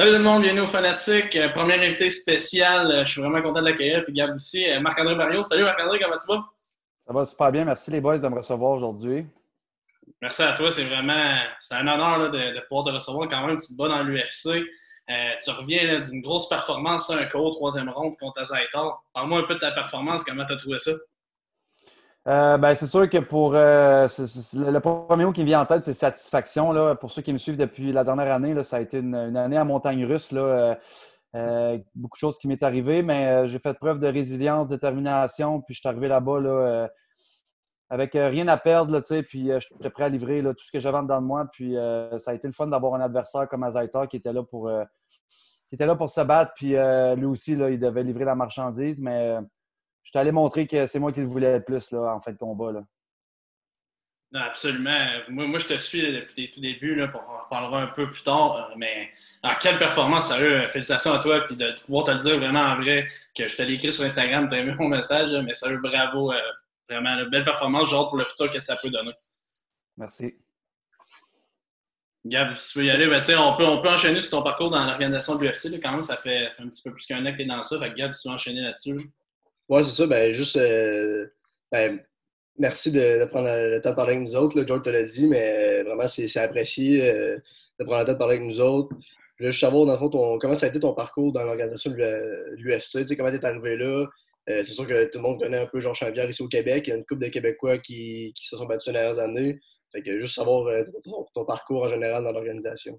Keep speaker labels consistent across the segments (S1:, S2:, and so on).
S1: Salut tout le monde, bienvenue aux Fanatiques. Euh, premier invité spécial, euh, je suis vraiment content de l'accueillir. Puis Gab aussi, euh, Marc-André Barrio. Salut Marc-André, comment tu vas?
S2: Ça va super bien. Merci les boys de me recevoir aujourd'hui.
S1: Merci à toi. C'est vraiment c'est un honneur de, pouvoir te recevoir quand même. Tu te bats dans l'UFC. tu reviens d'une grosse performance, un KO, troisième ronde contre Azaitar. Parle-moi un peu de ta performance. Comment tu as trouvé ça?
S2: Euh, ben, c'est sûr que pour euh, le premier mot qui me vient en tête, c'est satisfaction. Là. Pour ceux qui me suivent depuis la dernière année, là, ça a été une, année à montagne russe. Là, euh, beaucoup de choses qui m'est arrivé, mais j'ai fait preuve de résilience, détermination, puis je suis arrivé là-bas là, avec rien à perdre, là, puis j'étais prêt à livrer tout ce que j'avais dedans de moi. Puis ça a été le fun d'avoir un adversaire comme Azaita qui était là pour qui était là pour se battre, puis lui aussi, là, il devait livrer la marchandise, mais je t'allais montrer que c'est moi qui le voulais le plus là, en fait de combat. Là.
S1: Non, absolument. Moi, moi, je te suis depuis tes tout débuts, là, on en reparlera un peu plus tard. Euh, mais ah, quelle performance, sérieux. Félicitations à toi, puis de, pouvoir te le dire vraiment en vrai, que je te l'ai écrit sur Instagram, tu as aimé mon message, mais sérieux, bravo. Euh, vraiment, belle performance. J'ai hâte pour le futur, que ça peut donner.
S2: Merci.
S1: Gab, si tu veux y aller, ben, on, peut, on peut enchaîner sur ton parcours dans l'organisation de l'UFC. Quand même, ça fait, un petit peu plus qu'un an que tu es dans ça. Fait Gab, si tu veux enchaîner là-dessus.
S3: Oui, c'est ça. Ben, juste, euh, ben, merci de, prendre le temps de parler avec nous autres. Là, George te l'a dit, mais vraiment, c'est apprécié euh, de prendre le temps de parler avec nous autres. Je veux juste savoir, dans le fond, comment ça a été ton parcours dans l'organisation de l'UFC. Tu sais, comment tu es arrivé là? Euh, c'est sûr que tout le monde connaît un peu Georges Chambière ici au Québec. Il y a une couple de Québécois qui, se sont battus ces dernières années. Fait que juste savoir ton, parcours en général dans l'organisation.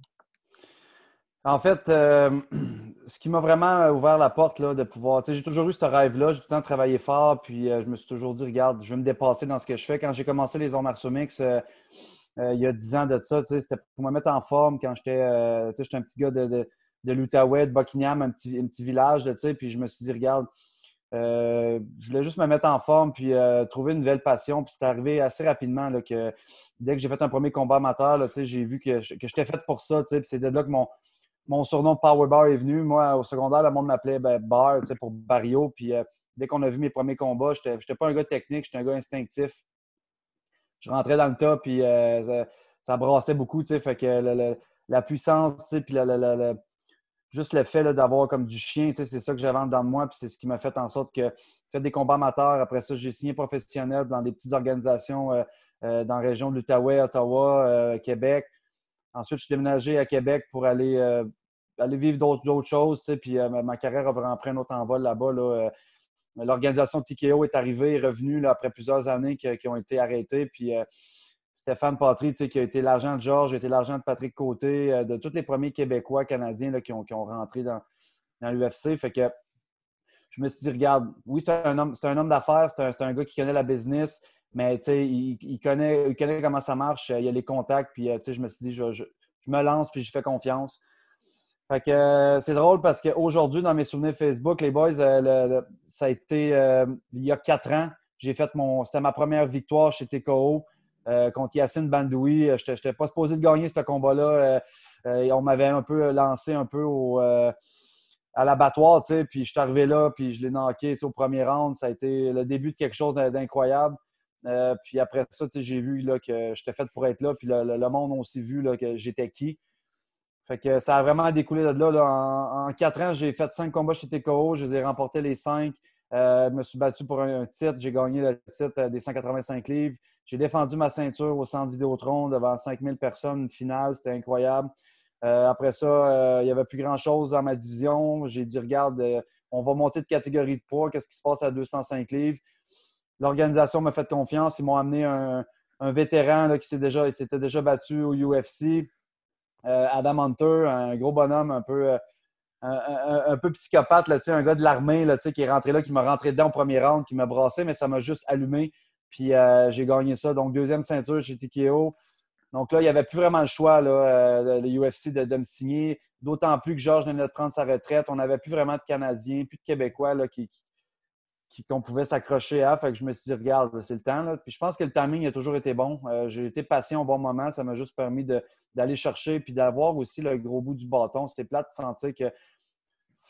S2: En fait, euh, ce qui m'a vraiment ouvert la porte là, de pouvoir. J'ai toujours eu ce rêve-là, j'ai tout le temps travaillé fort, puis euh, je me suis toujours dit, regarde, je vais me dépasser dans ce que je fais. Quand j'ai commencé les arts martiaux euh, il y a dix ans de ça, c'était pour me mettre en forme quand j'étais un petit gars de, de, de l'Outaouais, de Buckingham, un petit, un petit village, puis je me suis dit, regarde, je voulais juste me mettre en forme puis trouver une nouvelle passion. Puis c'est arrivé assez rapidement là, que dès que j'ai fait un premier combat amateur, j'ai vu que, que j'étais fait pour ça. Puis c'est de là que mon, mon surnom Power Bar est venu. Moi, au secondaire, le monde m'appelait ben, Bar pour Barrio. Puis euh, dès qu'on a vu mes premiers combats, je n'étais pas un gars technique, j'étais un gars instinctif. Je rentrais dans le tas, puis euh, ça, brassait beaucoup. Fait que la puissance, puis juste le fait d'avoir comme du chien, c'est ça que j'avais en dedans de moi, puis c'est ce qui m'a fait en sorte que j'ai fait des combats amateurs. Après ça, j'ai signé professionnel dans des petites organisations euh, dans la région de l'Outaouais, Ottawa, Québec. Ensuite, je suis déménagé à Québec pour aller, aller vivre d'autres choses. Puis euh, ma carrière a vraiment pris un autre envol là-bas. Euh. L'organisation TKO est arrivée, est revenue après plusieurs années qui, ont été arrêtées. Puis Stéphane Patry, qui a été l'argent de Georges, a été l'argent de Patrick Côté, de tous les premiers Québécois, Canadiens qui, ont, rentré dans, l'UFC. Fait que je me suis dit, regarde, oui, c'est un homme, d'affaires, c'est un, gars qui connaît la business, mais il, connaît, comment ça marche, il a les contacts, puis je me suis dit, je, me lance, puis je fais confiance. Fait que euh, c'est drôle parce qu'aujourd'hui, dans mes souvenirs Facebook, les boys, euh, ça a été euh, il y a quatre ans. J'ai fait mon. C'était ma première victoire chez TKO contre Yacine Bandoui. Je n'étais pas supposé de gagner ce combat-là. on m'avait un peu lancé un peu au, à l'abattoir, puis je suis arrivé là, puis je l'ai knocké au premier round. Ça a été le début de quelque chose d'incroyable. Puis après ça, j'ai vu là, que j'étais fait pour être là. Puis le, monde a aussi vu là, que j'étais qui. Fait que ça a vraiment découlé de là. En, quatre ans, j'ai fait cinq combats chez TKO. Je les ai remportés les cinq. Euh, je me suis battu pour un, titre. J'ai gagné le titre euh, des 185 livres. J'ai défendu ma ceinture au centre Vidéotron devant 5000 personnes. Une finale, c'était incroyable. après ça, il n'y avait plus grand-chose dans ma division. J'ai dit, regarde, on va monter de catégorie de poids. Qu'est-ce qui se passe à 205 livres? L'organisation m'a fait confiance. Ils m'ont amené un, vétéran qui s'était déjà, battu au UFC, euh, Adam Hunter, un gros bonhomme un peu, euh, un, peu psychopathe, là, un gars de l'armée qui est rentré là, qui m'a rentré dedans au premier round, qui m'a brassé, mais ça m'a juste allumé. Puis euh, j'ai gagné ça. Donc, deuxième ceinture chez TKO. Donc là, il n'y avait plus vraiment le choix, là, le UFC, de, me signer. D'autant plus que Georges venait de prendre sa retraite. On n'avait plus vraiment de Canadiens, plus de Québécois là, qui, qu'on pouvait s'accrocher à. Fait que je me suis dit, regarde, c'est le temps. Là. Puis je pense que le timing a toujours été bon. Euh, j'ai été patient au bon moment. Ça m'a juste permis d'aller chercher puis d'avoir aussi le gros bout du bâton. C'était plate de sentir que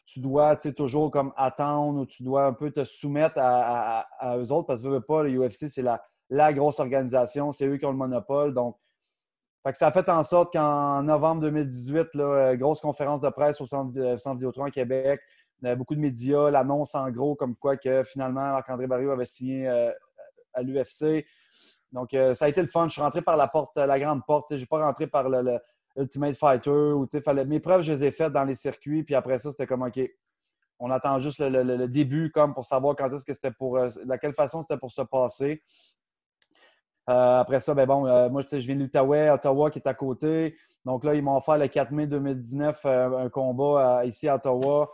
S2: tu dois toujours comme attendre ou tu dois un peu te soumettre à, eux autres parce que veux pas, le UFC, c'est la, la grosse organisation. C'est eux qui ont le monopole. Donc, Fait que ça a fait en sorte qu'en novembre 2018, là, grosse conférence de presse au Centre, Centre Vidéotron à Québec, beaucoup de médias, l'annonce en gros comme quoi que finalement Marc-André Barrio avait signé à l'UFC. Donc, euh, ça a été le fun. Je suis rentré par la porte, la grande porte. Je n'ai pas rentré par le, Ultimate Fighter. Ou, fallait... Mes preuves, je les ai faites dans les circuits. Puis après ça, c'était comme OK. On attend juste le, début comme pour savoir quand est-ce que c'était pour. Euh, de quelle façon c'était pour se passer. Euh, après ça, ben bon, moi, je viens de l'Outaouais, Ottawa qui est à côté. Donc là, ils m'ont offert le 4 mai 2019 un combat ici à Ottawa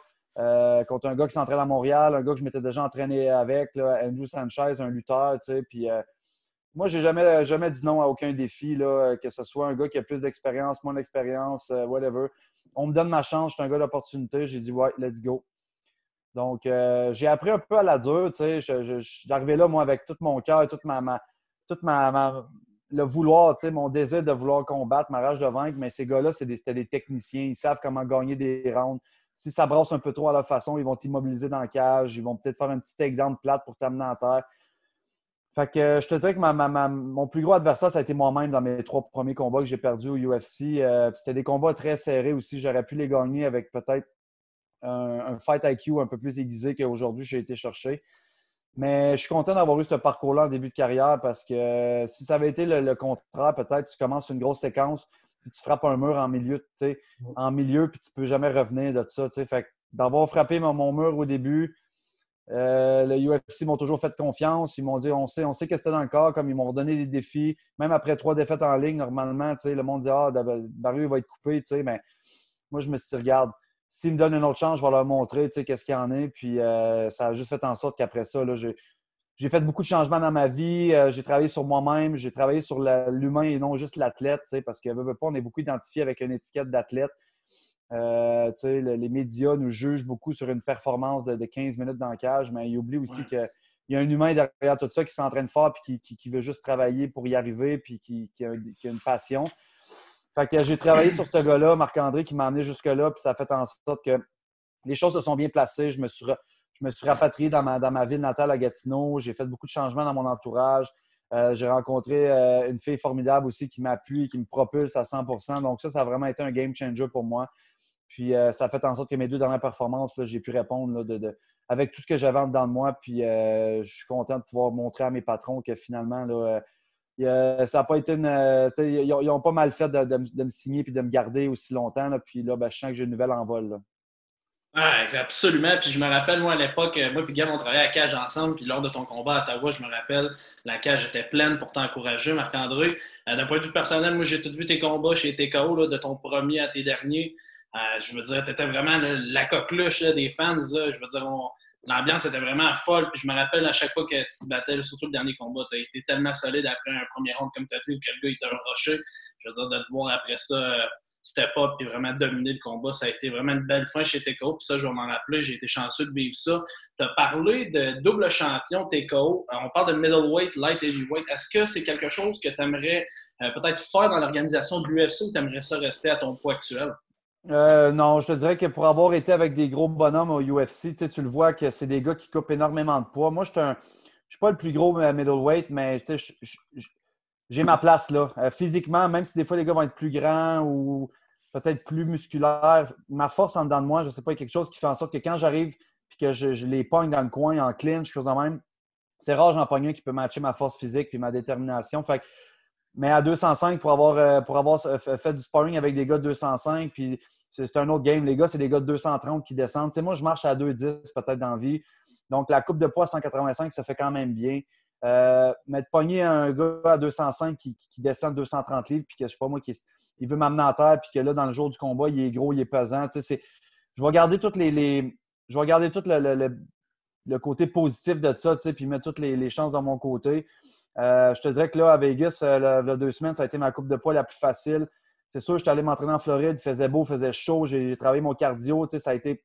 S2: contre un gars qui s'entraîne à Montréal, un gars que je m'étais déjà entraîné avec, Andrew Sanchez, un lutteur, tu sais. Puis moi, j'ai jamais, jamais dit non à aucun défi, là, que ce soit un gars qui a plus d'expérience, moins d'expérience, euh, whatever. On me donne ma chance, je suis un gars d'opportunité. J'ai dit, ouais, let's go. Donc, euh, j'ai appris un peu à la dure. Je, je, suis arrivé là, moi, avec tout mon cœur, toute ma, toute ma, le vouloir, mon désir de vouloir combattre, ma rage de vaincre. Mais ces gars-là, c'était des, techniciens. Ils savent comment gagner des rounds. Si ça brasse un peu trop à leur façon, ils vont t'immobiliser dans la cage. Ils vont peut-être faire un petit takedown plate pour t'amener en terre. Fait que euh, je te dirais que mon plus gros adversaire, ça a été moi-même dans mes trois premiers combats que j'ai perdus au UFC. Euh, c'était des combats très serrés aussi. J'aurais pu les gagner avec peut-être un, fight IQ un peu plus aiguisé qu'aujourd'hui j'ai été chercher. Mais je suis content d'avoir eu ce parcours-là en début de carrière parce que euh, si ça avait été le, contraire, peut-être tu commences une grosse séquence puis tu frappes un mur en milieu, en milieu, puis tu peux jamais revenir de ça. Fait d'avoir frappé mon, mur au début, euh, le UFC m'ont toujours fait confiance. Ils m'ont dit on sait, on sait que c'était dans le corps, comme ils m'ont donné des défis. Même après trois défaites en ligne, normalement, le monde dit Ah, Barry va être coupé. Mais moi, je me suis dit Regarde, s'ils me donnent une autre chance, je vais leur montrer qu'est-ce qu'il y en a. Puis euh, ça a juste fait en sorte qu'après ça, j'ai fait beaucoup de changements dans ma vie. Euh, j'ai travaillé sur moi-même. J'ai travaillé sur l'humain et non juste l'athlète. Parce que veut, pas, on est beaucoup identifié avec une étiquette d'athlète. Euh, les médias nous jugent beaucoup sur une performance de, 15 minutes dans le cage, mais ils oublient aussi qu'il y a un humain derrière tout ça qui s'entraîne fort et qui, veut juste travailler pour y arriver puis qui, a, une passion. Fait que j'ai travaillé sur ce gars-là, Marc-André, qui m'a amené jusque-là, puis ça a fait en sorte que les choses se sont bien placées. Je me suis, je me suis rapatrié dans ma, ville natale à Gatineau. J'ai fait beaucoup de changements dans mon entourage. Euh, j'ai rencontré euh, une fille formidable aussi qui m'appuie, qui me propulse à 100% Donc, ça, ça a vraiment été un game changer pour moi. Puis euh, ça a fait en sorte que mes deux dernières performances, j'ai pu répondre de, avec tout ce que j'avais en dedans de moi. Puis je suis content de pouvoir montrer à mes patrons que finalement, là, ça n'a pas été une. ils, ont, pas mal fait de, me signer et de me garder aussi longtemps. Là, puis là, ben, je sens que j'ai une nouvelle envol.
S1: Absolument. Puis je me rappelle, moi, à l'époque, moi et Gab, on travaillait à cage ensemble. Puis lors de ton combat à Ottawa, je me rappelle, la cage était pleine pour t'encourager, Marc-André. D'un point de vue personnel, moi, j'ai tout vu tes combats chez TKO, de ton premier à tes derniers. Euh, je veux dire, tu étais vraiment la coqueluche des fans. Je veux dire, l'ambiance était vraiment folle. Puis je me rappelle à chaque fois que tu te battais, surtout le dernier combat, tu as été tellement solide après un premier round, comme tu as dit, que le gars il t'a rushé. Je veux dire, de te voir après ça euh, step up et vraiment dominer le combat, ça a été vraiment une belle fin chez TKO. Puis ça, je vais m'en rappeler, j'ai été chanceux de vivre ça. Tu as parlé de double champion TKO. Euh, on parle de middleweight, light heavyweight. Est-ce que c'est quelque chose que tu aimerais peut-être faire dans l'organisation de l'UFC ou tu aimerais ça rester à ton poids actuel?
S2: Euh, non, je te dirais que pour avoir été avec des gros bonhommes au UFC, tu le vois que c'est des gars qui coupent énormément de poids. Moi, je ne suis pas le plus gros euh, middleweight, mais j'ai ma place là. Euh, physiquement, même si des fois les gars vont être plus grands ou peut-être plus musculaires, ma force en dedans de moi, je ne sais pas, quelque chose qui fait en sorte que quand j'arrive et que je, les pogne dans le coin en clinch, chose de même, c'est rare j'en pogne un qui peut matcher ma force physique et ma détermination. Fait mais à 205, pour avoir, pour avoir fait du sparring avec des gars de 205, puis c'est un autre game. Les gars, c'est des gars de 230 qui descendent. moi, je marche à 210 peut-être dans vie. Donc, la coupe de poids 185, ça fait quand même bien. Euh, mais de pogner un gars à 205 qui, descend de 230 livres, puis que je sais pas moi, qui, il veut m'amener à terre, puis que là, dans le jour du combat, il est gros, il est pesant. je vais garder toutes les, je vais garder tout le, côté positif de ça, puis mettre toutes les, chances dans mon côté. Euh, je te dirais que là, à Vegas, euh, deux semaines, ça a été ma coupe de poids la plus facile. C'est sûr, je suis allé m'entraîner en Floride, il faisait beau, il faisait chaud, j'ai travaillé mon cardio, ça a été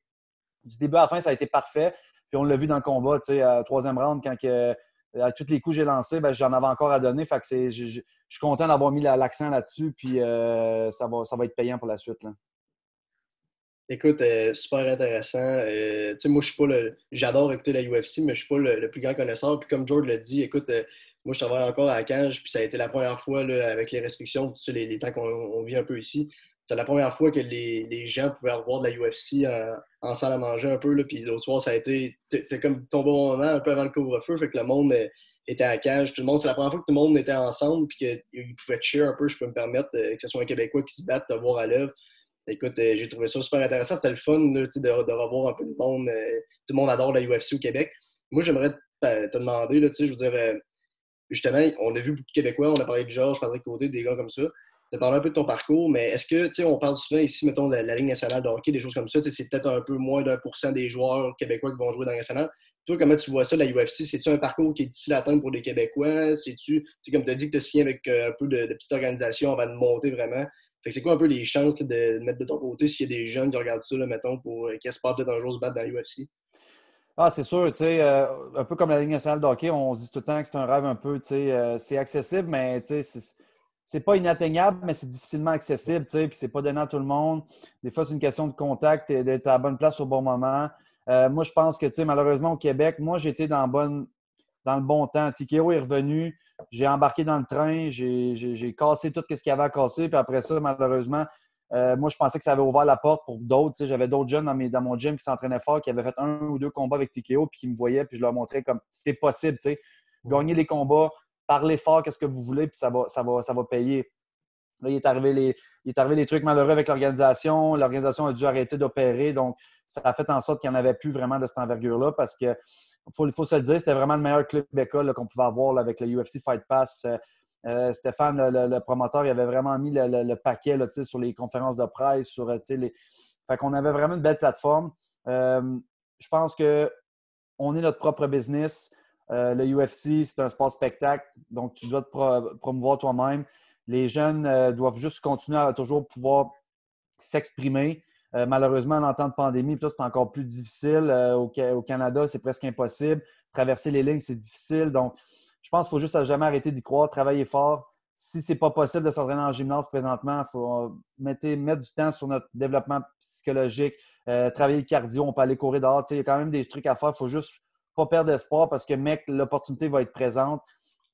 S2: du début à la fin, ça a été parfait. Puis on l'a vu dans le combat, tu sais, troisième round, quand que, à tous les coups que j'ai lancés, ben, j'en avais encore à donner. Fait que je, je, suis content d'avoir mis l'accent là-dessus, puis euh, ça, va, ça va être payant pour la suite. Là.
S3: Écoute, euh, super intéressant. Euh, moi, je suis pas le. J'adore écouter la UFC, mais je suis pas le, plus grand connaisseur. Puis comme George l'a dit, écoute, moi, je travaille encore à Cage, puis ça a été la première fois là, avec les restrictions, les, les temps qu'on vit un peu ici. C'est la première fois que les, les, gens pouvaient revoir de la UFC en, en, salle à manger un peu. Là, puis l'autre soir, ça a été. T'es comme tombé au moment un peu avant le couvre-feu, fait que le monde était à cage. Tout le monde, c'est la première fois que tout le monde était ensemble puis qu'ils pouvaient cheer un peu, je peux me permettre, euh, que ce soit un Québécois qui se batte, de voir à l'œuvre. Écoute, euh, j'ai trouvé ça super intéressant. C'était le fun de, de, revoir un peu le monde. Euh, tout le monde adore la UFC au Québec. Moi, j'aimerais te, demander, là, je veux dire, justement, on a vu beaucoup de Québécois, on a parlé de Georges, Patrick Côté, des gars comme ça. As parlé un peu de ton parcours, mais est-ce que, tu sais, on parle souvent ici, mettons, de la, Ligue nationale de hockey, des choses comme ça, c'est peut-être un peu moins d'un pour cent des joueurs québécois qui vont jouer dans la nationale. Toi, comment tu vois ça, la UFC? C'est-tu un parcours qui est difficile à atteindre pour les Québécois? C'est-tu, comme tu as dit que tu as signé avec euh, un peu de, de petites organisations avant de monter vraiment? Fait que c'est quoi un peu les chances de, mettre de ton côté s'il y a des jeunes qui regardent ça, là, mettons, pour, euh, qui espèrent peut-être un jour se battre dans l'UFC?
S2: Ah, c'est sûr, tu sais, euh, un peu comme la Ligue nationale de hockey, on se dit tout le temps que c'est un rêve un peu, tu sais, c'est accessible, mais tu sais, c'est pas inatteignable, mais c'est difficilement accessible, tu sais, puis c'est pas donné à tout le monde. Des fois, c'est une question de contact et d'être à la bonne place au bon moment. Euh, moi, je pense que, tu sais, malheureusement, au Québec, moi, j'étais dans, bonne, dans le bon temps. Tikeo est revenu, j'ai embarqué dans le train, j'ai cassé tout ce qu'il y avait à casser, puis après ça, malheureusement, euh, moi, je pensais que ça avait ouvert la porte pour d'autres. J'avais d'autres jeunes dans, mes, dans, mon gym qui s'entraînaient fort, qui avaient fait un ou deux combats avec Tikeo, puis qui me voyaient, puis je leur montrais comme c'est possible. tu sais. Gagner les combats, parler fort, qu'est-ce que vous voulez, puis ça va, ça va, ça va payer. Là, il est arrivé les, trucs malheureux avec l'organisation. L'organisation a dû arrêter d'opérer. Donc, ça a fait en sorte qu'il n'y en avait plus vraiment de cette envergure-là parce que, faut, faut, se le dire, c'était vraiment le meilleur club d'école qu'on pouvait avoir avec le UFC Fight Pass. Euh, euh, Stéphane, le, promoteur, il avait vraiment mis le, paquet sur les conférences de presse. Sur, euh, les... Fait qu'on avait vraiment une belle plateforme. je pense qu'on est notre propre business. Le UFC, c'est un sport spectacle, donc tu dois te promouvoir toi-même. Les jeunes euh, doivent juste continuer à toujours pouvoir s'exprimer. Euh, malheureusement, en temps de pandémie, c'est encore plus difficile. Euh, au, Canada, c'est presque impossible. Traverser les lignes, c'est difficile. Donc, je pense qu'il faut juste jamais arrêter d'y croire, travailler fort. Si ce n'est pas possible de s'entraîner en gymnase présentement, il faut mettre, mettre, du temps sur notre développement psychologique, travailler le cardio, on peut aller courir dehors. Il y a quand même des trucs à faire. Il faut juste pas perdre espoir parce que, mec, l'opportunité va être présente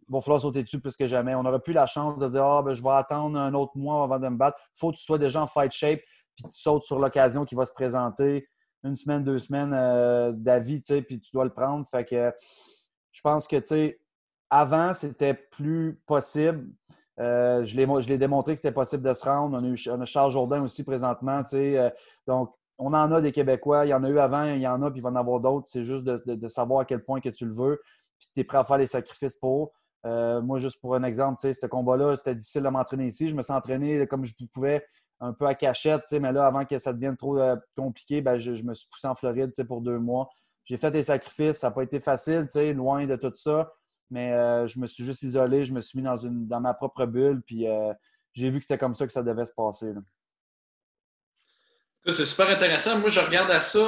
S2: il va falloir sauter dessus plus que jamais. On n'aurait plus la chance de dire Ah, ben, je vais attendre un autre mois avant de me battre. Il faut que tu sois déjà en fight shape, puis tu sautes sur l'occasion qui va se présenter une semaine, deux semaines euh, d'avis, puis tu dois le prendre. Fait que je pense que, tu sais, avant, c'était plus possible. Euh, je l'ai démontré que c'était possible de se rendre. On a, eu, Charles Jourdain aussi présentement. Euh, donc, on en a des Québécois. Il y en a eu avant, il y en a, puis il va en avoir d'autres. C'est juste de, savoir à quel point tu le veux, puis tu es prêt à faire les sacrifices pour. Euh, moi, juste pour un exemple, ce combat-là, c'était difficile de m'entraîner ici. Je me suis entraîné comme je pouvais, un peu à cachette, mais là, avant que ça devienne trop euh, compliqué, ben, je, me suis poussé en Floride pour deux mois. J'ai fait des sacrifices, ça n'a pas été facile, loin de tout ça, mais euh, je me suis juste isolé, je me suis mis dans, une, dans ma propre bulle, puis j'ai vu que c'était comme ça que ça devait se passer.
S1: C'est super intéressant. Moi, je regarde à ça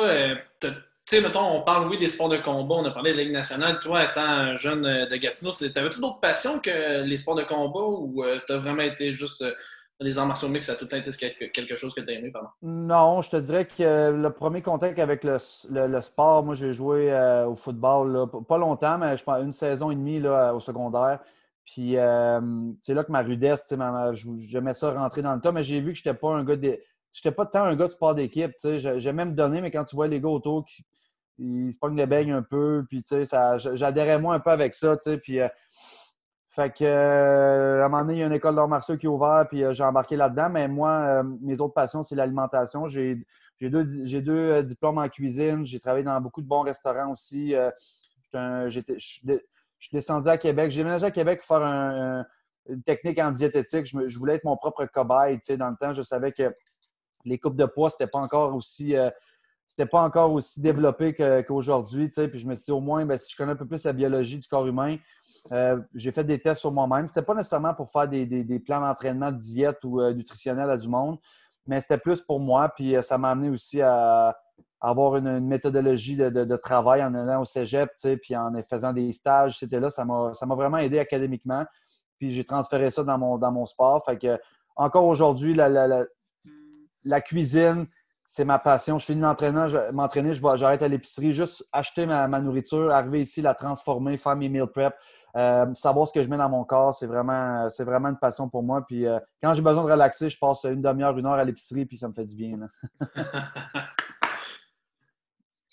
S1: tu sais, mettons, on parle, oui, des sports de combat, on a parlé de Ligue nationale. Toi, étant un jeune euh, de Gatineau, t'avais-tu d'autres passions que les sports de combat ou euh, tu as vraiment été juste euh, les arts martiaux mix, ça a tout le temps été quelque chose que tu as aimé, pardon?
S2: Non, je te dirais que le premier contact avec le, sport, moi, j'ai joué au football, pas longtemps, mais je pense une saison et demie là, au secondaire. Puis c'est là que ma rudesse, j'aimais ça rentrer dans le tas, mais j'ai vu que je n'étais pas un gars de j'étais pas tant un gars de sport d'équipe. J'aimais me donner, mais quand tu vois les gars autour qui ils se pognent les beignes un peu, puis j'adhérais moi un peu avec ça. Puis, euh, fait que, euh, à un moment donné, il y a une école d'arts martiaux qui est ouverte, puis euh, j'ai embarqué là-dedans. Mais moi, mes autres passions, c'est l'alimentation. J'ai deux, deux diplômes en cuisine. J'ai travaillé dans beaucoup de bons restaurants aussi. je suis descendu à Québec. J'ai déménagé à Québec pour faire une technique en diététique. Je, voulais être mon propre cobaye. Dans le temps, je savais que les coupes de poids, c'était pas encore aussi. Euh, c'était pas encore aussi développé qu'aujourd'hui. puis je me suis dit, au moins, ben, si je connais un peu plus la biologie du corps humain, euh, j'ai fait des tests sur moi-même. C'était pas nécessairement pour faire des, plans d'entraînement, de diète ou euh, nutritionnel à du monde, mais c'était plus pour moi. Puis ça m'a amené aussi à, avoir une, méthodologie de, travail en allant au cégep, puis en faisant des stages. C'était là, ça m'a vraiment aidé académiquement. Puis j'ai transféré ça dans mon, dans mon sport. Fait que, encore aujourd'hui, la, cuisine, c'est ma passion. Je finis m'entraîner, j'arrête à l'épicerie, juste acheter ma, nourriture, arriver ici, la transformer, faire mes meal prep, euh, savoir ce que je mets dans mon corps, c'est vraiment, c'est vraiment une passion pour moi. Puis euh, quand j'ai besoin de relaxer, je passe une demi-heure, une heure à l'épicerie, puis ça me fait du bien.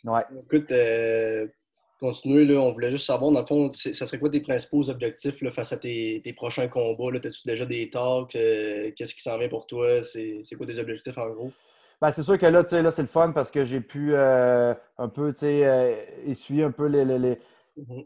S3: ouais. Écoute, euh, continuer, là, on voulait juste savoir, dans le fond, ça serait quoi tes principaux objectifs là, face à tes, prochains combats? As-tu déjà des talks? Qu'est-ce qui s'en vient pour toi? C'est quoi tes objectifs en gros?
S2: Ben, c'est sûr que là, là c'est le fun parce que j'ai pu euh, un peu euh, essuyer un peu les,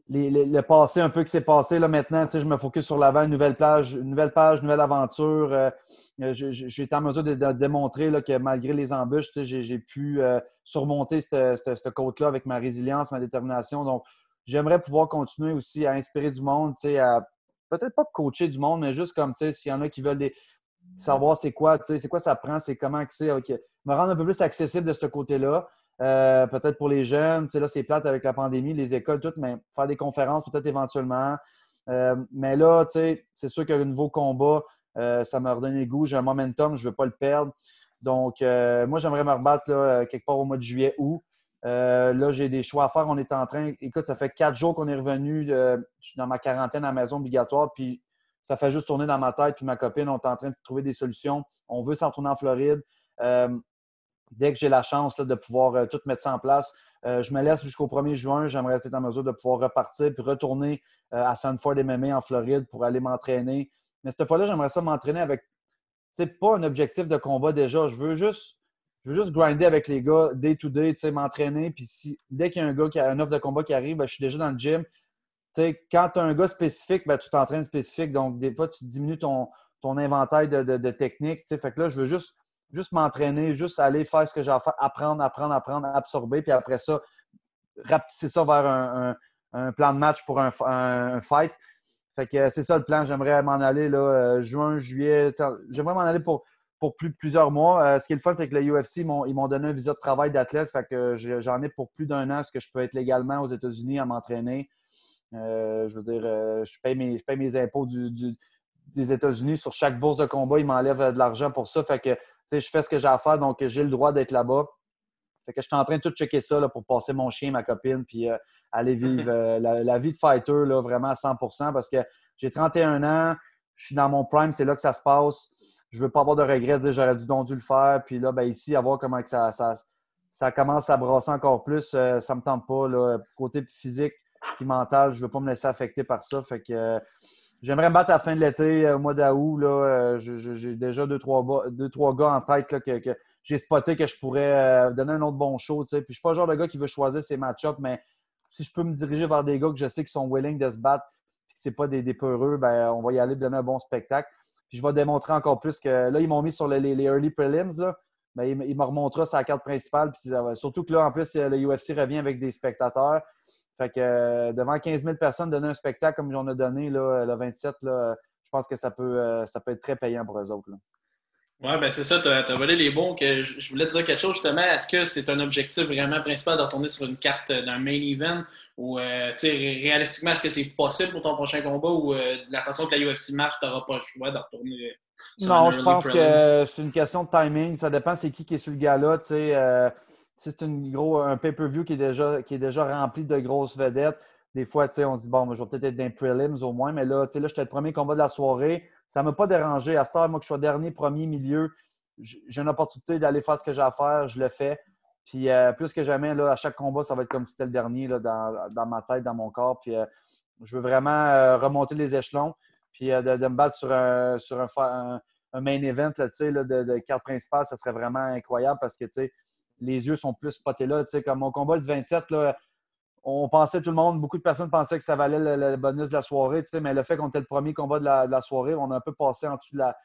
S2: le passé un peu qui s'est passé. Là, maintenant, je me focus sur l'avant, une nouvelle plage, une nouvelle page, nouvelle aventure. Euh, j'ai été en mesure de, démontrer là, que malgré les embûches, j'ai pu surmonter cette, cette, côte-là avec ma résilience, ma détermination. Donc, j'aimerais pouvoir continuer aussi à inspirer du monde, à peut-être pas coacher du monde, mais juste comme s'il y en a qui veulent savoir c'est quoi, c'est quoi ça prend, c'est comment accès, me rendre un peu plus accessible de ce côté-là. Euh, peut-être pour les jeunes, là, c'est plate avec la pandémie, les écoles, tout, mais faire des conférences peut-être éventuellement. Euh, mais là, c'est sûr qu'un nouveau combat, euh, ça m'a redonné goût. J'ai un momentum, je ne veux pas le perdre. Donc, moi, j'aimerais me rebattre là, quelque part au mois de juillet, août. là, j'ai des choix à faire. On est en train. Écoute, ça fait quatre jours qu'on est revenu. je suis dans ma quarantaine à la maison obligatoire. Puis ça fait juste tourner dans ma tête. Puis ma copine, on est en train de trouver des solutions. On veut s'en retourner en Floride. Dès que j'ai la chance de pouvoir euh, tout mettre ça en place, euh, je me laisse jusqu'au 1er juin. J'aimerais être en mesure de pouvoir repartir puis retourner à Sanford MMA en Floride pour aller m'entraîner. Mais cette fois-là, j'aimerais ça m'entraîner avec pas un objectif de combat déjà. Je veux juste, je veux grinder avec les gars day to day, m'entraîner. Puis si, dès qu'il y a un gars qui a un offre de combat qui arrive, ben, je suis déjà dans le gym quand tu as un gars spécifique, ben, tu t'entraînes spécifique. Donc, des fois, tu diminues ton, inventaire de, de, techniques. Fait que là, je veux juste, juste m'entraîner, juste aller faire ce que j'ai à faire, apprendre, apprendre, apprendre, absorber. Puis après ça, rapetisser ça vers un, plan de match pour un, fight. Fait que c'est ça le plan. J'aimerais m'en aller là, euh, juin, juillet. J'aimerais m'en aller pour, pour plus, plusieurs mois. Euh, ce qui est le fun, c'est que le UFC, ils m'ont donné un visa de travail d'athlète. Fait que j'en ai pour plus d'un an, ce que je peux être légalement aux États-Unis à m'entraîner. Euh, je veux dire, euh, je, paye mes, mes impôts des États-Unis sur chaque bourse de combat. Ils m'enlèvent euh, de l'argent pour ça. Fait que je fais ce que j'ai à faire, donc j'ai le droit d'être là-bas. Fait que je suis en train de tout checker ça là, pour passer mon chien, ma copine, puis aller vivre la, vie de fighter là, vraiment à 100% parce que j'ai 31 ans, je suis dans mon prime, c'est là que ça se passe. Je veux pas avoir de regrets, dire j'aurais dû, donc dû le faire. Puis là, ben, ici, à voir comment que ça, ça, ça commence à brasser encore plus, ça me tente pas. Là, côté physique, puis mental. Je ne veux pas me laisser affecter par ça. Fait que euh, j'aimerais me battre à la fin de l'été, euh, au mois d'août. Euh, j'ai déjà deux trois, deux, trois gars en tête que, j'ai spoté que je pourrais donner un autre bon show. Puis je suis pas le genre de gars qui veut choisir ses match-ups, mais si je peux me diriger vers des gars que je sais qui sont willing de se battre et que ce pas des, des peureux, ben, on va y aller donner un bon spectacle. Puis je vais démontrer encore plus que là, ils m'ont mis sur les, les, early prelims. Là. Il, me remontrera sa carte principale. Puis, surtout que là, en plus, le UFC revient avec des spectateurs. Fait que euh, devant 15 000 personnes, donner un spectacle comme j'en ai donné là, le 27, là, je pense que ça peut, euh, ça peut être très payant pour eux autres.
S1: Oui, ben c'est ça, tu as, volé les bons. Que je voulais te dire quelque chose justement. Est-ce que c'est un objectif vraiment principal de retourner sur une carte d'un main event? Ou euh, réalistiquement, est-ce que c'est possible pour ton prochain combat ou de la façon que la UFC marche, tu n'auras pas le choix de retourner
S2: sur Non, je pense que c'est une question de timing. Ça dépend c'est qui qui est sur le gala. Si c'est gros, un pay-per-view qui, est déjà, qui est déjà rempli de grosses vedettes, des fois, on se dit, bon, je vais peut-être être dans les prelims au moins, mais là, là j'étais le premier combat de la soirée. Ça ne m'a pas dérangé. À ce temps, moi, que je sois dernier, premier, milieu, j'ai une opportunité d'aller faire ce que j'ai à faire, je le fais. Puis euh, plus que jamais, là, à chaque combat, ça va être comme si c'était le dernier là, dans, ma tête, dans mon corps. Puis euh, je veux vraiment euh, remonter les échelons. Puis de, me battre sur un, sur un, main event de, de carte principale, ça serait vraiment incroyable parce que les yeux sont plus spotés là. comme mon combat le 27, là, on pensait tout le monde, beaucoup de personnes pensaient que ça valait le, bonus de la soirée, mais le fait qu'on était le premier combat de la, soirée, on a un peu passé en dessous de la,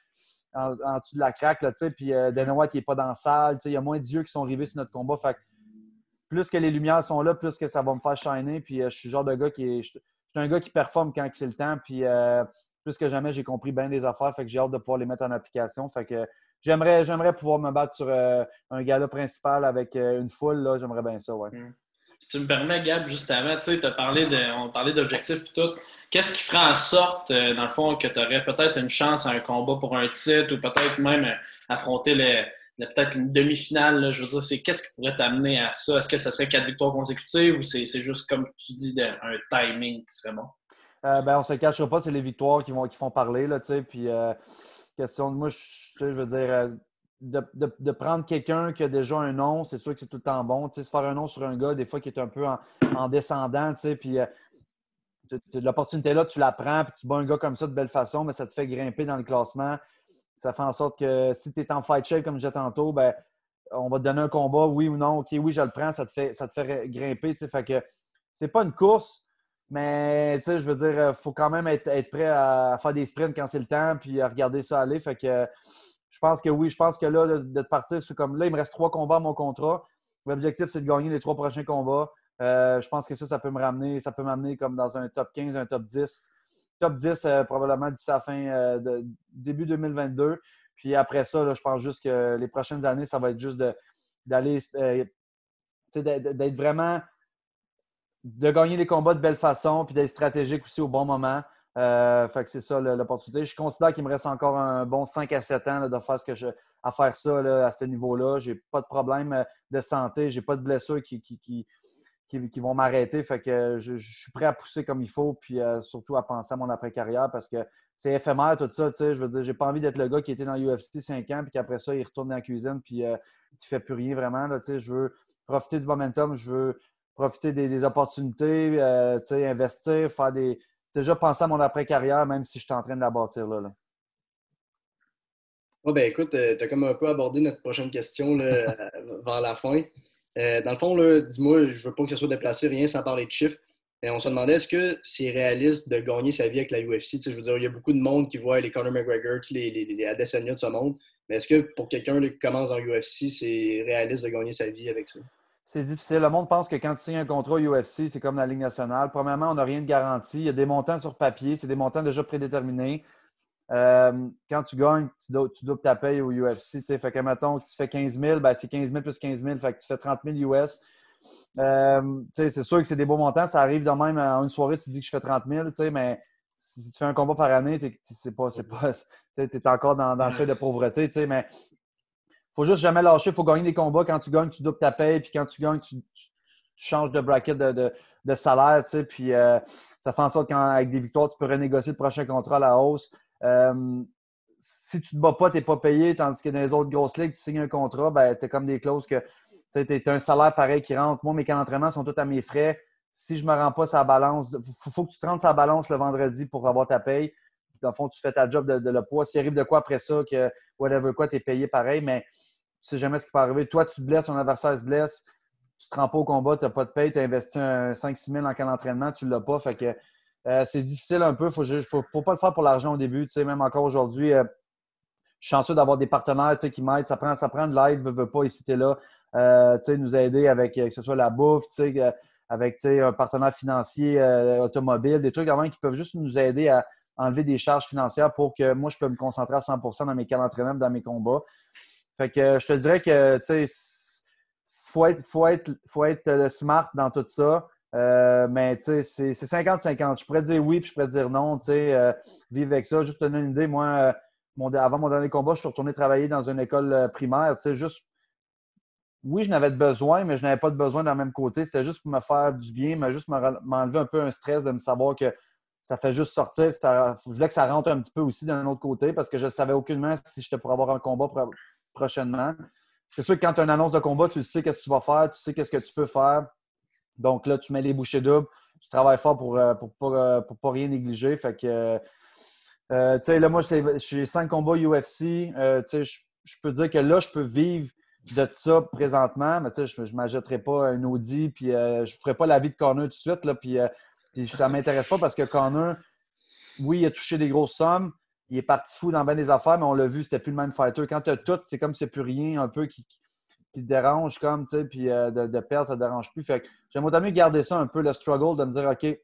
S2: en, de la craque. Là, puis euh, Dana White n'est pas dans la salle. Il y a moins d'yeux qui sont arrivés sur notre combat. Plus que les lumières sont là, plus que ça va me faire shiner. Puis euh, je suis le genre de gars qui est. Je, suis un gars qui performe quand c'est le temps. Puis euh, plus que jamais, j'ai compris bien des affaires. Fait que j'ai hâte de pouvoir les mettre en application. Fait que J'aimerais, pouvoir me battre sur euh, un gala principal avec euh, une foule. J'aimerais bien ça, ouais. Mm.
S1: Si tu me permets, Gab, juste avant, tu sais, parlé de, on parlait d'objectifs et tout. Qu'est-ce qui ferait en sorte, euh, dans le fond, que tu aurais peut-être une chance à un combat pour un titre ou peut-être même euh, affronter peut-être une demi-finale? Je veux dire, c'est qu'est-ce qui pourrait t'amener à ça? Est-ce que ce serait quatre victoires consécutives ou c'est juste, comme tu dis, un timing qui serait bon?
S2: Euh, ben, on se cachera pas, c'est les victoires qui, vont, qui font parler. Là, puis, question de moi, je, veux dire, de, prendre quelqu'un qui a déjà un nom, c'est sûr que c'est tout le temps bon. Tu sais, se faire un nom sur un gars, des fois, qui est un peu en, descendant, tu sais, puis euh, l'opportunité là, tu la prends, puis tu bats un gars comme ça de belle façon, mais ça te fait grimper dans le classement. Ça fait en sorte que si tu es en fight shape, comme je disais tantôt, ben, on va te donner un combat, oui ou non. OK, oui, je le prends, ça te fait, ça te fait grimper. Fait que c'est pas une course, mais je veux dire, il euh, faut quand même être, prêt à faire des sprints quand c'est le temps, puis à regarder ça aller. Fait que je pense que oui. Je pense que là, de, partir, c'est comme là, il me reste trois combats à mon contrat. L'objectif, c'est de gagner les trois prochains combats. Euh, je pense que ça, ça peut me ramener, ça peut m'amener comme dans un top 15, un top 10. Top 10, euh, probablement d'ici la fin début 2022. Puis après ça, je pense juste que les prochaines années, ça va être juste d'aller d'être vraiment de gagner les combats de belle façon, puis d'être stratégique aussi au bon moment. Euh, fait que c'est ça l'opportunité. Je considère qu'il me reste encore un bon 5 à 7 ans de faire ce que je, à faire ça à ce niveau-là. J'ai pas de problème euh, de santé, j'ai pas de blessures qui, qui, qui, vont m'arrêter. Fait que je, suis prêt à pousser comme il faut, puis euh, surtout à penser à mon après-carrière parce que c'est éphémère tout ça. Je veux dire, j'ai pas envie d'être le gars qui était dans l'UFC 5 ans, puis qu'après ça, il retourne dans la cuisine, puis euh, qui fait plus rien vraiment. Là, je veux profiter du momentum, je veux profiter des, des opportunités, investir, faire des déjà pensé à mon après-carrière, même si je suis en train de la bâtir là.
S3: ben écoute, euh, tu as comme un peu abordé notre prochaine question là, euh, vers la fin. Euh, dans le fond, dis-moi, je veux pas que ce soit déplacé, rien sans parler de chiffres. Et on se demandait est-ce que c'est réaliste de gagner sa vie avec la UFC? je veux dire, il y a beaucoup de monde qui voit les Conor McGregor, les, les, les Adesanya de ce monde. Mais est-ce que pour quelqu'un qui commence dans UFC, c'est réaliste de gagner sa vie avec ça?
S2: C'est difficile. Le monde pense que quand tu signes un contrat UFC, c'est comme la Ligue nationale. Premièrement, on n'a rien de garanti. Il y a des montants sur papier. C'est des montants déjà prédéterminés. Euh, quand tu gagnes, tu, doubles ta paye au UFC. Fait que, mettons, tu fais 15 000, ben, c'est 15 000 plus 15 000. Fait que tu fais 30 000 US. Euh, c'est sûr que c'est des beaux montants. Ça arrive de même à une soirée, tu dis que je fais 30 000, mais si tu fais un combat par année, tu es, encore dans, dans le seuil de pauvreté. Mais faut juste jamais lâcher. Il faut gagner des combats. Quand tu gagnes, tu doubles ta paye. Puis quand tu gagnes, tu, changes de bracket de, salaire. Puis euh, ça fait en sorte qu'avec des victoires, tu peux renégocier le prochain contrat à la hausse. Euh, si tu te bats pas, tu n'es pas payé. Tandis que dans les autres grosses ligues, tu signes un contrat, ben, tu as comme des clauses que tu as un salaire pareil qui rentre. Moi, mes camps d'entraînement sont tous à mes frais. Si je ne me rends pas sa balance, il faut, que tu te rendes sa balance le vendredi pour avoir ta paye. Dans le fond, tu fais ta job de, le poids. S'il arrive de quoi après ça, que whatever quoi, tu es payé pareil. Mais tu sais jamais ce qui peut arriver. Toi, tu te blesses, ton adversaire se blesse, tu te rends pas au combat, tu n'as pas de paye, tu as investi 5-6 000 en cas d'entraînement, tu ne l'as pas. Fait que euh, c'est difficile un peu. Il ne faut, pas le faire pour l'argent au début. Même encore aujourd'hui, euh, je suis chanceux d'avoir des partenaires qui m'aident. Ça prend, ça prend de l'aide, ne veut pas, ici, tu là. Euh, nous aider avec que ce soit la bouffe, avec un partenaire financier automobile, des trucs avant qui peuvent juste nous aider à enlever des charges financières pour que moi, je peux me concentrer à 100 dans mes cas d'entraînement, dans mes combats. Fait que je te dirais que, tu sais, faut être, faut être, faut être euh, smart dans tout ça. Euh, mais tu sais, c'est 50-50. Je pourrais dire oui, puis je pourrais dire non. Tu sais, euh, vivre avec ça. Juste te donner une idée, moi, avant mon dernier combat, je suis retourné travailler dans une école primaire. Tu sais, juste, oui, je n'avais de besoin, mais je n'avais pas de besoin d'un même côté. C'était juste pour me faire du bien, juste m'enlever un peu un stress de me savoir que ça fait juste sortir. Je voulais que ça rentre un petit peu aussi d'un autre côté parce que je ne savais aucunement si j'étais pour avoir un combat prochainement. C'est sûr que quand tu as une annonce de combat, tu sais qu'est-ce que tu vas faire, tu sais qu'est-ce que tu peux faire. Donc là, tu mets les bouchées doubles, tu travailles fort pour ne euh, pour pas, euh, pour pas, rien négliger. Fait que, euh, tu sais, là, moi, j'ai cinq combats UFC. tu sais, je peux dire que là, je peux vivre de ça présentement, mais tu sais, je ne m'achèterai pas un Audi, puis je ne ferai pas la vie de Connor tout de suite, là, puis ça ne m'intéresse pas parce que Connor, oui, il a touché des grosses sommes, il est parti fou dans bien des affaires, mais on l'a vu, c'était plus le même fighter. Quand tu as tout, c'est comme si c'est plus rien un peu qui, te dérange, comme, tu sais, puis euh, de, perdre, ça ne dérange plus. Fait que j'aimerais mieux garder ça un peu, le struggle, de me dire, OK,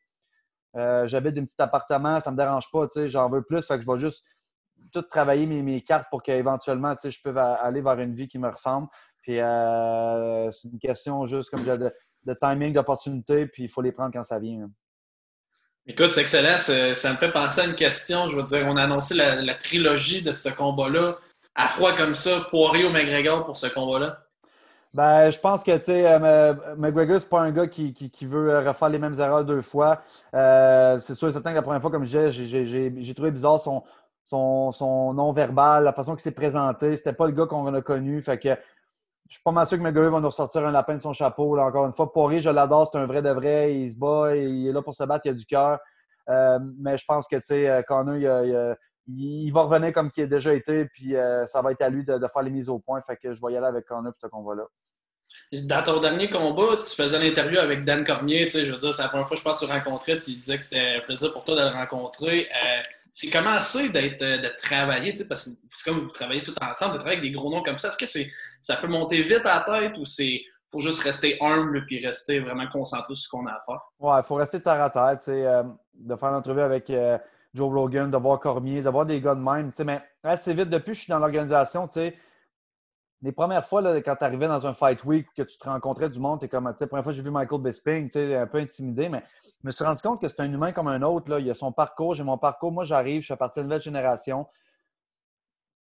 S2: euh, j'habite un petit appartement, ça ne me dérange pas, tu sais, j'en veux plus, fait que je vais juste tout travailler mes, cartes pour qu'éventuellement, tu sais, je peux aller vers une vie qui me ressemble. Puis euh, c'est une question juste comme de, de timing, d'opportunité, puis il faut les prendre quand ça vient.
S1: Écoute, c'est excellent. Ça me fait penser à une question. Je veux dire, on a annoncé la, trilogie de ce combat-là. À froid comme ça, Poirier ou McGregor pour ce combat-là?
S2: Ben, je pense que, tu sais, euh, McGregor, c'est pas un gars qui, veut refaire les mêmes erreurs deux fois. Euh, c'est sûr et certain que la première fois, comme je disais, j'ai trouvé bizarre son, son, non-verbal, la façon qu'il s'est présenté. C'était pas le gars qu'on a connu. Fait que je suis pas mal sûr que McGregor va nous ressortir un lapin de son chapeau. Là, encore une fois, Poirier, je l'adore, c'est un vrai de vrai. Il se bat, il est là pour se battre, il a du cœur. Euh, mais je pense que, tu sais, euh, Connor, il, va revenir comme il a déjà été, puis euh, ça va être à lui de, faire les mises au point. Fait que je vais y aller avec Connor pour ce combat-là.
S1: Dans ton dernier combat, tu faisais l'interview avec Dan Cormier. Je veux dire, c'est la première fois que je pense que tu. Tu disais que c'était un plaisir pour toi de le rencontrer c'est comment c'est d'être euh, de travailler, parce que c'est comme vous travaillez tout ensemble, de travailler avec des gros noms comme ça. Est-ce que c'est ça peut monter vite à la tête ou c'est faut juste rester humble puis rester vraiment concentré sur ce qu'on a à faire?
S2: Ouais, il faut rester terre à tête, euh, de faire l'entrevue avec euh, Joe Rogan, de voir Cormier, de voir des gars de même. Mais assez vite, depuis que je suis dans l'organisation, tu sais, les premières fois, là, quand tu arrivais dans un fight week que tu te rencontrais du monde, tu comme, tu sais, première fois j'ai vu Michael Bisping, tu sais, un peu intimidé, mais je me suis rendu compte que c'est un humain comme un autre. Là. Il a son parcours, j'ai mon parcours. Moi, j'arrive, je suis à partir d'une nouvelle génération.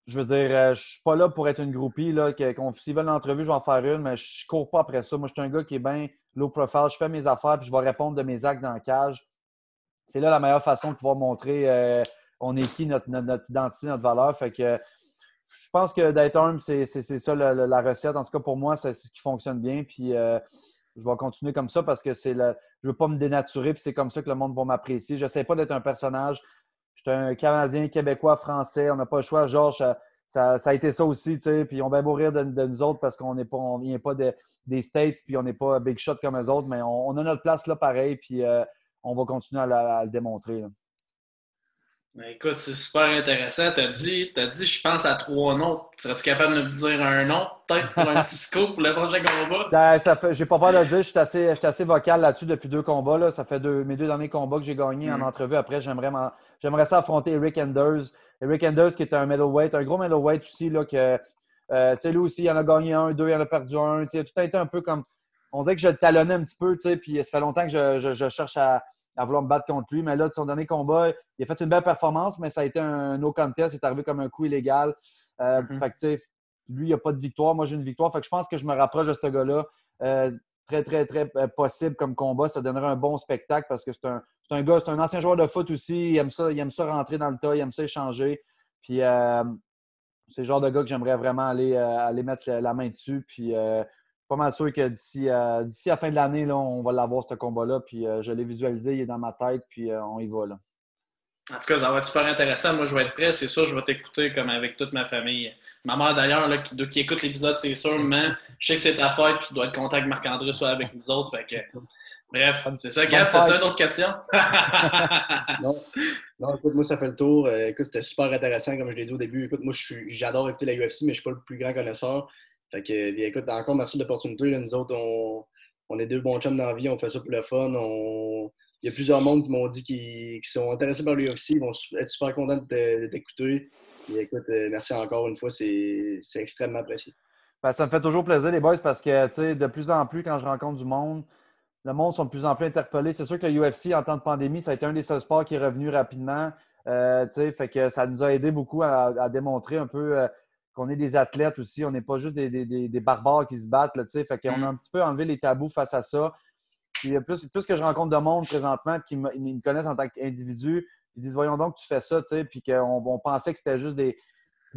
S2: Je veux dire, euh, je suis pas là pour être une groupie. Là, s'ils veulent une entrevue, je vais en faire une, mais je cours pas après ça. Moi, je suis un gars qui est bien low profile. Je fais mes affaires, puis je vais répondre de mes actes dans la cage. C'est là la meilleure façon de pouvoir montrer euh, on est qui, notre, notre, identité, notre valeur. Fait que je pense que d'être humble, c'est ça la, recette. En tout cas, pour moi, c'est ce qui fonctionne bien. Puis euh, je vais continuer comme ça parce que c'est je ne veux pas me dénaturer. Puis c'est comme ça que le monde va m'apprécier. Je n'essaie pas d'être un personnage. Je suis un Canadien, Québécois, Français. On n'a pas le choix. Georges, ça, a été ça aussi. Puis on va mourir de, nous autres parce qu'on ne vient pas des States. Puis on n'est pas big shot comme eux autres. Mais on, a notre place là pareil. Puis euh, on va continuer à, le démontrer.
S1: Écoute, c'est super intéressant. Tu as dit, dit, je pense à trois noms. Serais-tu capable de me dire un nom, peut-être, pour un petit scoop pour le prochain combat?
S2: Ben, ça fait, j'ai pas peur de le dire. Je suis assez, assez vocal là-dessus depuis deux combats. Là. Ça fait deux, mes deux derniers combats que j'ai gagnés en mm. entrevue. Après, j'aimerais, j'aimerais ça affronter Eric Enders. Eric Enders, qui est un middleweight, un gros middleweight aussi, là, que, euh, tu sais, lui aussi, il en a gagné un, deux, il en a perdu un. Tu sais, tout a été un peu comme. On dirait que je le talonnais un petit peu, tu sais, puis ça fait longtemps que je, je cherche à à vouloir me battre contre lui. Mais là, de son dernier combat, il a fait une belle performance, mais ça a été un no contest. C'est arrivé comme un coup illégal. Euh. Fait que, tu sais, lui, il n'a pas de victoire. Moi, j'ai une victoire. Fait que je pense que je me rapproche de ce gars-là. Euh, très, très, très euh, possible comme combat. Ça donnerait un bon spectacle parce que c'est un, un, gars, c'est un ancien joueur de foot aussi. Il aime ça, il aime ça rentrer dans le tas, il aime ça échanger. Puis, c'est le genre de gars que j'aimerais vraiment aller, aller mettre la main dessus. Puis, pas mal sûr que d'ici à, d'ici la fin de l'année, on va l'avoir, ce combat-là. Puis euh, je l'ai visualisé, il est dans ma tête, puis euh, on y va. Là.
S1: En tout cas, ça va être super intéressant. Moi, je vais être prêt, c'est sûr. Je vais t'écouter comme avec toute ma famille. Ma mère, d'ailleurs, qui, qui, écoute l'épisode, c'est sûr. Mais je sais que c'est ta fête, puis tu dois être content que Marc-André soit avec nous autres. Fait que, bref, c'est ça. Gab, as-tu une autre question?
S3: non. non, écoute, moi, ça fait le tour. Euh, écoute, c'était super intéressant, comme je l'ai dit au début. Écoute, moi, j'adore écouter la UFC, mais je ne suis pas le plus grand connaisseur. Fait que, bien, écoute, encore merci de l'opportunité. Nous autres, on, est deux bons chums dans la vie, on fait ça pour le fun. Il y a plusieurs mondes qui m'ont dit qu'ils sont intéressés par l'UFC, ils vont être super contents de t'écouter. écoute, euh, merci encore une fois, c'est extrêmement apprécié.
S2: Ben, ça me fait toujours plaisir, les boys, parce que de plus en plus, quand je rencontre du monde, le monde sont de plus en plus interpellés. C'est sûr que le UFC, en temps de pandémie, ça a été un des seuls sports qui est revenu rapidement. Euh, fait que ça nous a aidé beaucoup à, démontrer un peu euh, qu'on est des athlètes aussi. On n'est pas juste des, barbares qui se battent. Là, fait qu'on a mm. un petit peu enlevé les tabous face à ça. Puis plus, plus que je rencontre de monde présentement qui me, connaissent en tant qu'individu, ils disent Voyons donc, tu fais ça, puis qu'on on pensait que c'était juste des,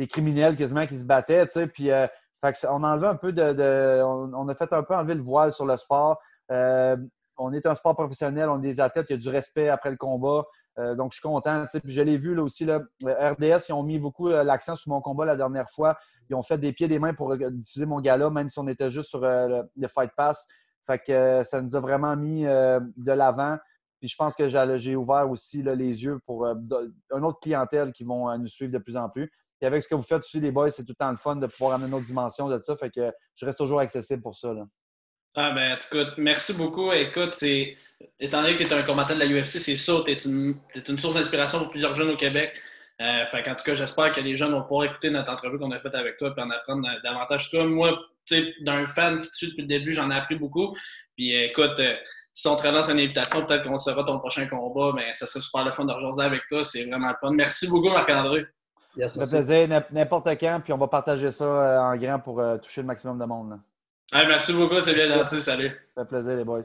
S2: criminels quasiment qui se battaient. Puis euh, on a enlevé un peu de. on, a fait un peu enlever le voile sur le sport. Euh, on est un sport professionnel, on est des athlètes, il y a du respect après le combat. Euh, donc, je suis content. Puis je l'ai vu là aussi. Là, RDS, ils ont mis beaucoup euh, l'accent sur mon combat la dernière fois. Ils ont fait des pieds et des mains pour euh, diffuser mon gala, même si on était juste sur le, Fight Pass. Fait que ça nous a vraiment mis de l'avant. Puis je pense que j'ai ouvert aussi les yeux pour une autre clientèle qui vont nous suivre de plus en plus. Et avec ce que vous faites aussi, les boys, c'est tout le temps le fun de pouvoir amener une autre dimension de ça. Fait que je reste toujours accessible pour ça. Là.
S1: Ah ben, écoute, merci beaucoup. Écoute, c'est étant donné que tu es un combattant de la UFC, c'est ça, tu es une, une, source d'inspiration pour plusieurs jeunes au Québec. Euh, fait en tout cas, j'espère que les jeunes vont pouvoir écouter notre entrevue qu'on a faite avec toi et en apprendre davantage. Toi, moi, d'un fan qui te suit depuis le début, j'en ai appris beaucoup. Puis écoute, si on te relance une invitation, peut-être qu'on sera ton prochain combat, mais ça serait super le fun de rejoindre avec toi. C'est vraiment le fun. Merci beaucoup, Marc-André.
S2: ça fait plaisir, n'importe quand, puis on va partager ça en grand pour toucher le maximum de monde.
S1: Merci beaucoup, c'est bien gentil. Salut.
S2: Ça fait plaisir, les boys.